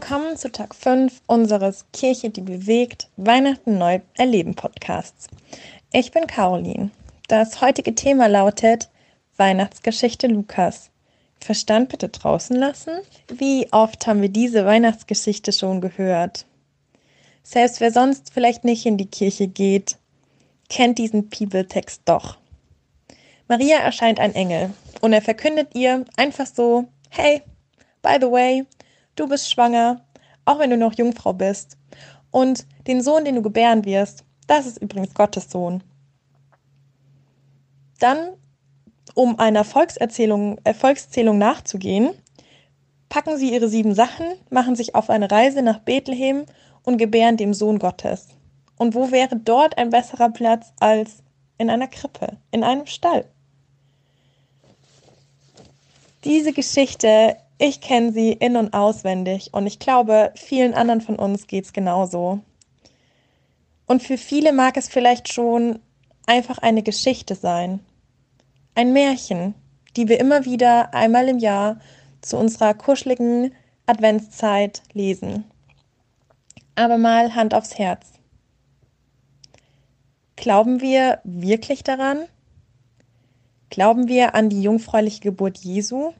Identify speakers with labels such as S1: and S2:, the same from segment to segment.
S1: Willkommen zu Tag 5 unseres Kirche, die bewegt, Weihnachten neu erleben Podcasts. Ich bin Caroline. Das heutige Thema lautet Weihnachtsgeschichte Lukas. Verstand bitte draußen lassen? Wie oft haben wir diese Weihnachtsgeschichte schon gehört? Selbst wer sonst vielleicht nicht in die Kirche geht, kennt diesen Bibeltext doch. Maria erscheint ein Engel und er verkündet ihr einfach so, hey, by the way, du bist schwanger, auch wenn du noch Jungfrau bist. Und den Sohn, den du gebären wirst, das ist übrigens Gottes Sohn. Dann, um einer Volkserzählung, Erfolgszählung nachzugehen, packen sie ihre sieben Sachen, machen sich auf eine Reise nach Bethlehem und gebären dem Sohn Gottes. Und wo wäre dort ein besserer Platz als in einer Krippe, in einem Stall? Diese Geschichte ich kenne sie in und auswendig und ich glaube, vielen anderen von uns geht es genauso. Und für viele mag es vielleicht schon einfach eine Geschichte sein. Ein Märchen, die wir immer wieder einmal im Jahr zu unserer kuscheligen Adventszeit lesen. Aber mal Hand aufs Herz. Glauben wir wirklich daran? Glauben wir an die jungfräuliche Geburt Jesu?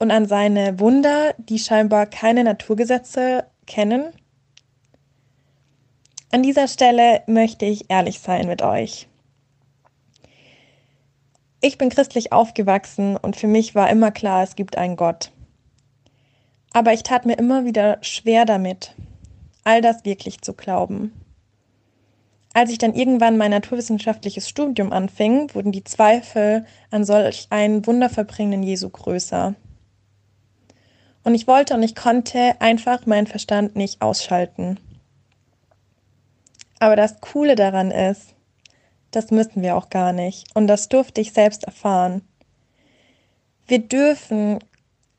S1: Und an seine Wunder, die scheinbar keine Naturgesetze kennen? An dieser Stelle möchte ich ehrlich sein mit euch. Ich bin christlich aufgewachsen und für mich war immer klar, es gibt einen Gott. Aber ich tat mir immer wieder schwer damit, all das wirklich zu glauben. Als ich dann irgendwann mein naturwissenschaftliches Studium anfing, wurden die Zweifel an solch einen wunderverbringenden Jesu größer. Und ich wollte und ich konnte einfach meinen Verstand nicht ausschalten. Aber das Coole daran ist, das müssen wir auch gar nicht. Und das durfte ich selbst erfahren. Wir dürfen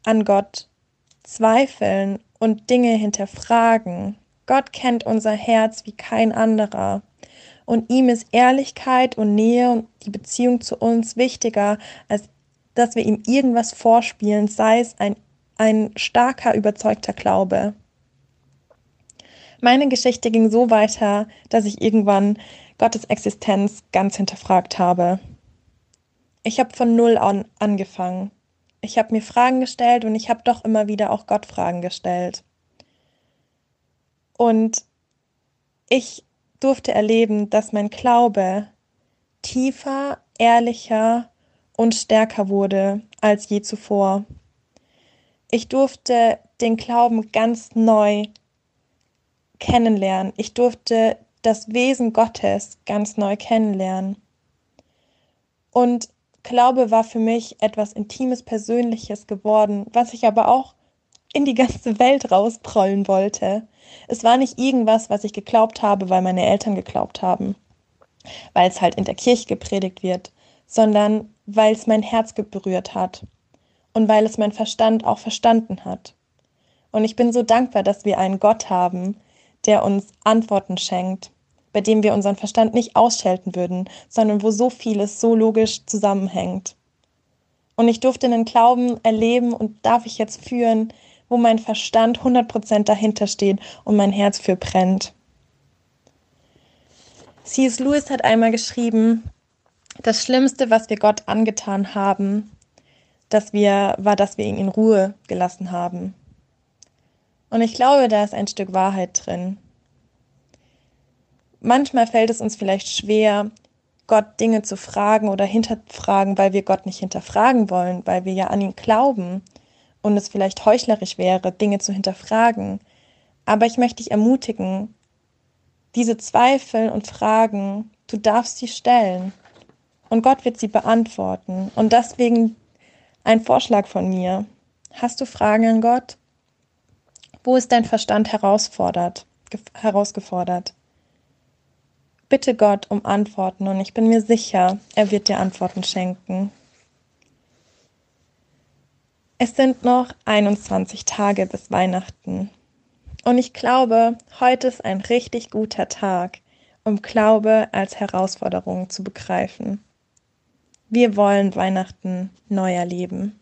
S1: an Gott zweifeln und Dinge hinterfragen. Gott kennt unser Herz wie kein anderer. Und ihm ist Ehrlichkeit und Nähe und die Beziehung zu uns wichtiger, als dass wir ihm irgendwas vorspielen, sei es ein ein starker, überzeugter Glaube. Meine Geschichte ging so weiter, dass ich irgendwann Gottes Existenz ganz hinterfragt habe. Ich habe von Null an angefangen. Ich habe mir Fragen gestellt und ich habe doch immer wieder auch Gott Fragen gestellt. Und ich durfte erleben, dass mein Glaube tiefer, ehrlicher und stärker wurde als je zuvor. Ich durfte den Glauben ganz neu kennenlernen. Ich durfte das Wesen Gottes ganz neu kennenlernen. Und Glaube war für mich etwas Intimes, Persönliches geworden, was ich aber auch in die ganze Welt rausprollen wollte. Es war nicht irgendwas, was ich geglaubt habe, weil meine Eltern geglaubt haben, weil es halt in der Kirche gepredigt wird, sondern weil es mein Herz berührt hat und weil es mein Verstand auch verstanden hat. Und ich bin so dankbar, dass wir einen Gott haben, der uns Antworten schenkt, bei dem wir unseren Verstand nicht ausschalten würden, sondern wo so vieles so logisch zusammenhängt. Und ich durfte einen Glauben erleben und darf ich jetzt führen, wo mein Verstand 100% dahinter steht und mein Herz für brennt. C.S. Lewis hat einmal geschrieben, das Schlimmste, was wir Gott angetan haben, dass wir, war, dass wir ihn in Ruhe gelassen haben. Und ich glaube, da ist ein Stück Wahrheit drin. Manchmal fällt es uns vielleicht schwer, Gott Dinge zu fragen oder hinterfragen, weil wir Gott nicht hinterfragen wollen, weil wir ja an ihn glauben und es vielleicht heuchlerisch wäre, Dinge zu hinterfragen. Aber ich möchte dich ermutigen, diese Zweifel und Fragen, du darfst sie stellen und Gott wird sie beantworten. Und deswegen ein Vorschlag von mir. Hast du Fragen an Gott? Wo ist dein Verstand herausfordert, herausgefordert? Bitte Gott um Antworten und ich bin mir sicher, er wird dir Antworten schenken. Es sind noch 21 Tage bis Weihnachten. Und ich glaube, heute ist ein richtig guter Tag, um Glaube als Herausforderung zu begreifen. Wir wollen Weihnachten neu erleben.